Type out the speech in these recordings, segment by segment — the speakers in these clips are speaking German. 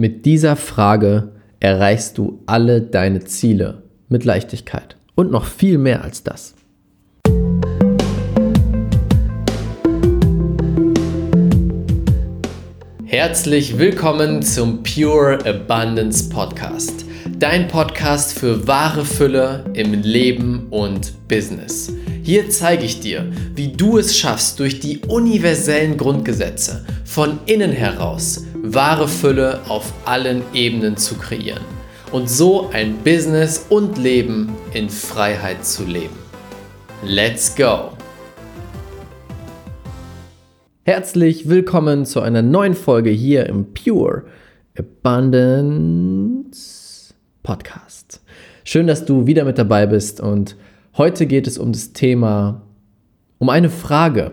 Mit dieser Frage erreichst du alle deine Ziele mit Leichtigkeit und noch viel mehr als das. Herzlich willkommen zum Pure Abundance Podcast. Dein Podcast für wahre Fülle im Leben und Business. Hier zeige ich dir, wie du es schaffst, durch die universellen Grundgesetze von innen heraus wahre Fülle auf allen Ebenen zu kreieren und so ein Business und Leben in Freiheit zu leben. Let's go! Herzlich willkommen zu einer neuen Folge hier im Pure Abundance Podcast. Schön, dass du wieder mit dabei bist und heute geht es um das Thema, um eine Frage.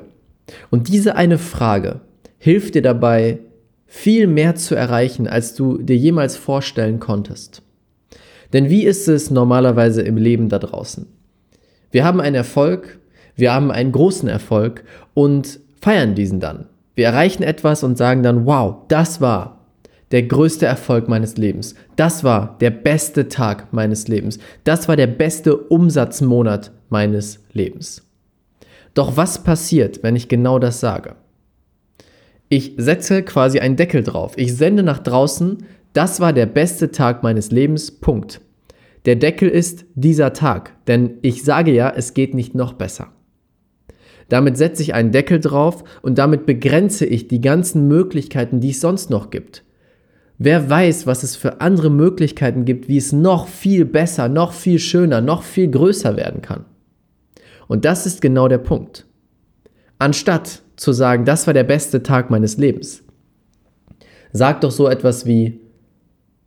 Und diese eine Frage hilft dir dabei, viel mehr zu erreichen, als du dir jemals vorstellen konntest. Denn wie ist es normalerweise im Leben da draußen? Wir haben einen Erfolg, wir haben einen großen Erfolg und feiern diesen dann. Wir erreichen etwas und sagen dann, wow, das war der größte Erfolg meines Lebens. Das war der beste Tag meines Lebens. Das war der beste Umsatzmonat meines Lebens. Doch was passiert, wenn ich genau das sage? Ich setze quasi einen Deckel drauf. Ich sende nach draußen, das war der beste Tag meines Lebens, Punkt. Der Deckel ist dieser Tag, denn ich sage ja, es geht nicht noch besser. Damit setze ich einen Deckel drauf und damit begrenze ich die ganzen Möglichkeiten, die es sonst noch gibt. Wer weiß, was es für andere Möglichkeiten gibt, wie es noch viel besser, noch viel schöner, noch viel größer werden kann. Und das ist genau der Punkt. Anstatt zu sagen, das war der beste Tag meines Lebens, sag doch so etwas wie,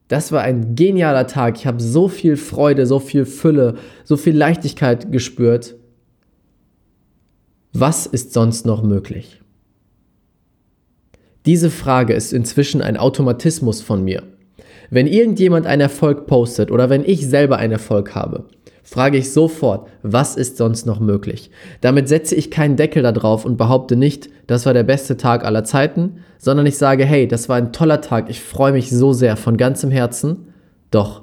das war ein genialer Tag, ich habe so viel Freude, so viel Fülle, so viel Leichtigkeit gespürt was ist sonst noch möglich? Diese Frage ist inzwischen ein Automatismus von mir. Wenn irgendjemand einen Erfolg postet oder wenn ich selber einen Erfolg habe, frage ich sofort, was ist sonst noch möglich? Damit setze ich keinen Deckel darauf und behaupte nicht, das war der beste Tag aller Zeiten, sondern ich sage, hey, das war ein toller Tag, ich freue mich so sehr von ganzem Herzen. Doch,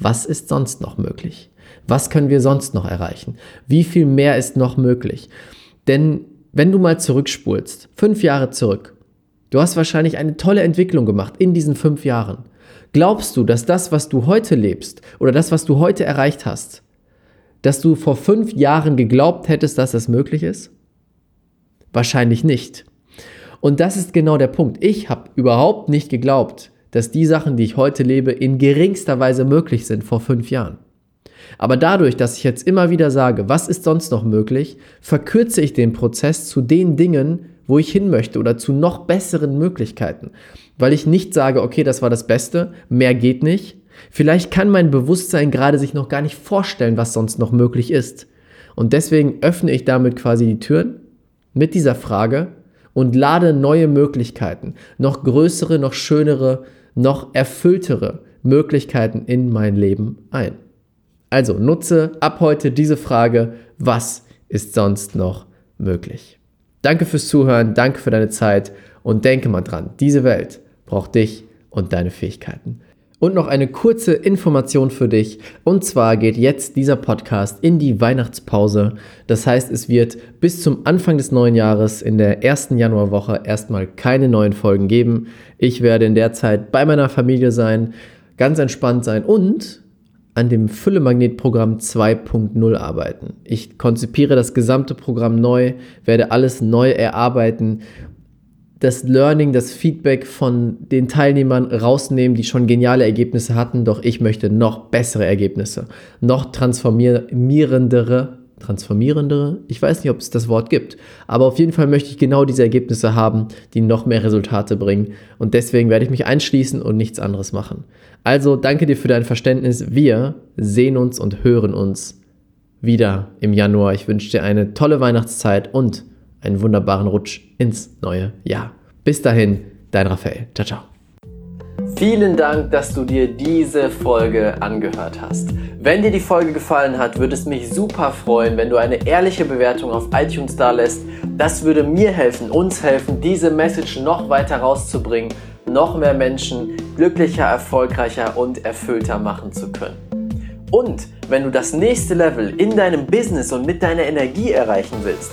was ist sonst noch möglich? Was können wir sonst noch erreichen? Wie viel mehr ist noch möglich? Denn wenn du mal zurückspulst, fünf Jahre zurück, du hast wahrscheinlich eine tolle Entwicklung gemacht in diesen fünf Jahren. Glaubst du, dass das, was du heute lebst oder das, was du heute erreicht hast, dass du vor fünf Jahren geglaubt hättest, dass das möglich ist? Wahrscheinlich nicht. Und das ist genau der Punkt. Ich habe überhaupt nicht geglaubt, dass die Sachen, die ich heute lebe, in geringster Weise möglich sind vor fünf Jahren. Aber dadurch, dass ich jetzt immer wieder sage, was ist sonst noch möglich, verkürze ich den Prozess zu den Dingen, wo ich hin möchte oder zu noch besseren Möglichkeiten. Weil ich nicht sage, okay, das war das Beste, mehr geht nicht. Vielleicht kann mein Bewusstsein gerade sich noch gar nicht vorstellen, was sonst noch möglich ist. Und deswegen öffne ich damit quasi die Türen mit dieser Frage und lade neue Möglichkeiten, noch größere, noch schönere, noch erfülltere Möglichkeiten in mein Leben ein. Also nutze ab heute diese Frage, was ist sonst noch möglich? Danke fürs Zuhören, danke für deine Zeit und denke mal dran, diese Welt braucht dich und deine Fähigkeiten. Und noch eine kurze Information für dich. Und zwar geht jetzt dieser Podcast in die Weihnachtspause. Das heißt, es wird bis zum Anfang des neuen Jahres in der ersten Januarwoche erstmal keine neuen Folgen geben. Ich werde in der Zeit bei meiner Familie sein, ganz entspannt sein und an dem Fülle-Magnet-Programm 2.0 arbeiten. Ich konzipiere das gesamte Programm neu, werde alles neu erarbeiten, das Learning, das Feedback von den Teilnehmern rausnehmen, die schon geniale Ergebnisse hatten, doch ich möchte noch bessere Ergebnisse, noch transformierendere, transformierendere, ich weiß nicht, ob es das Wort gibt, aber auf jeden Fall möchte ich genau diese Ergebnisse haben, die noch mehr Resultate bringen und deswegen werde ich mich einschließen und nichts anderes machen. Also danke dir für dein Verständnis. Wir sehen uns und hören uns wieder im Januar. Ich wünsche dir eine tolle Weihnachtszeit und einen wunderbaren Rutsch ins neue Jahr. Bis dahin, dein Raphael. Ciao, ciao. Vielen Dank, dass du dir diese Folge angehört hast. Wenn dir die Folge gefallen hat, würde es mich super freuen, wenn du eine ehrliche Bewertung auf iTunes da lässt. Das würde mir helfen, uns helfen, diese Message noch weiter rauszubringen, noch mehr Menschen glücklicher, erfolgreicher und erfüllter machen zu können. Und wenn du das nächste Level in deinem Business und mit deiner Energie erreichen willst,